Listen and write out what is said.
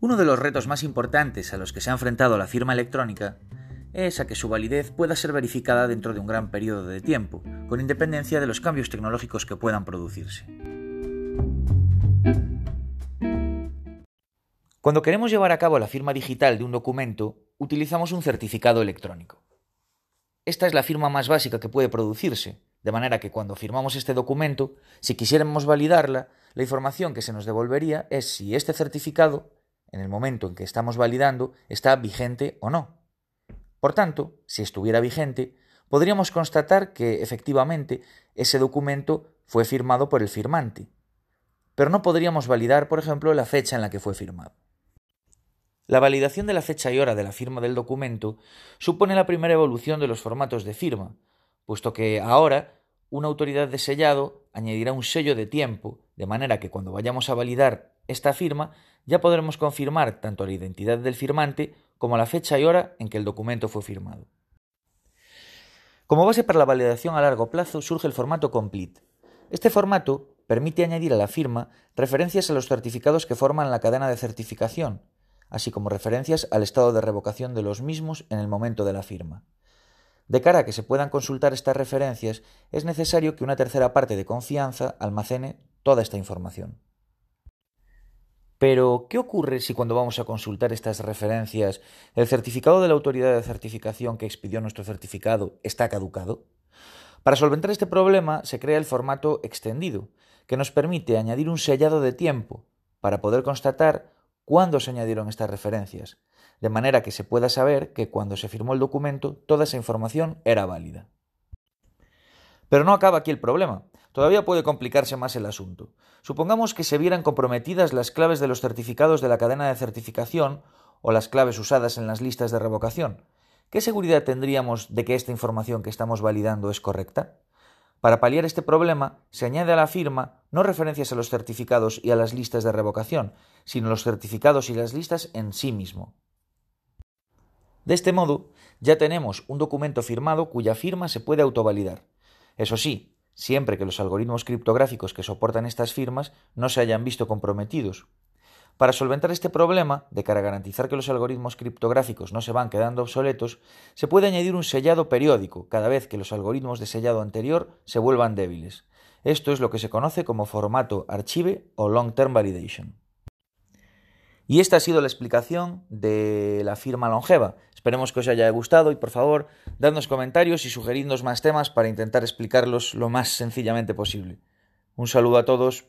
Uno de los retos más importantes a los que se ha enfrentado la firma electrónica es a que su validez pueda ser verificada dentro de un gran periodo de tiempo, con independencia de los cambios tecnológicos que puedan producirse. Cuando queremos llevar a cabo la firma digital de un documento, utilizamos un certificado electrónico. Esta es la firma más básica que puede producirse, de manera que cuando firmamos este documento, si quisiéramos validarla, la información que se nos devolvería es si este certificado, en el momento en que estamos validando, está vigente o no. Por tanto, si estuviera vigente, podríamos constatar que efectivamente ese documento fue firmado por el firmante, pero no podríamos validar, por ejemplo, la fecha en la que fue firmado. La validación de la fecha y hora de la firma del documento supone la primera evolución de los formatos de firma, puesto que ahora una autoridad de sellado añadirá un sello de tiempo, de manera que cuando vayamos a validar esta firma ya podremos confirmar tanto la identidad del firmante como la fecha y hora en que el documento fue firmado. Como base para la validación a largo plazo surge el formato Complete. Este formato permite añadir a la firma referencias a los certificados que forman la cadena de certificación, así como referencias al estado de revocación de los mismos en el momento de la firma. De cara a que se puedan consultar estas referencias, es necesario que una tercera parte de confianza almacene toda esta información. Pero, ¿qué ocurre si cuando vamos a consultar estas referencias el certificado de la autoridad de certificación que expidió nuestro certificado está caducado? Para solventar este problema se crea el formato extendido, que nos permite añadir un sellado de tiempo para poder constatar cuándo se añadieron estas referencias, de manera que se pueda saber que cuando se firmó el documento toda esa información era válida. Pero no acaba aquí el problema. Todavía puede complicarse más el asunto. Supongamos que se vieran comprometidas las claves de los certificados de la cadena de certificación o las claves usadas en las listas de revocación. ¿Qué seguridad tendríamos de que esta información que estamos validando es correcta? Para paliar este problema, se añade a la firma no referencias a los certificados y a las listas de revocación, sino los certificados y las listas en sí mismo. De este modo, ya tenemos un documento firmado cuya firma se puede autovalidar. Eso sí, siempre que los algoritmos criptográficos que soportan estas firmas no se hayan visto comprometidos, para solventar este problema, de cara a garantizar que los algoritmos criptográficos no se van quedando obsoletos, se puede añadir un sellado periódico cada vez que los algoritmos de sellado anterior se vuelvan débiles. Esto es lo que se conoce como formato archive o long term validation. Y esta ha sido la explicación de la firma longeva. Esperemos que os haya gustado y por favor, dadnos comentarios y sugeridnos más temas para intentar explicarlos lo más sencillamente posible. Un saludo a todos.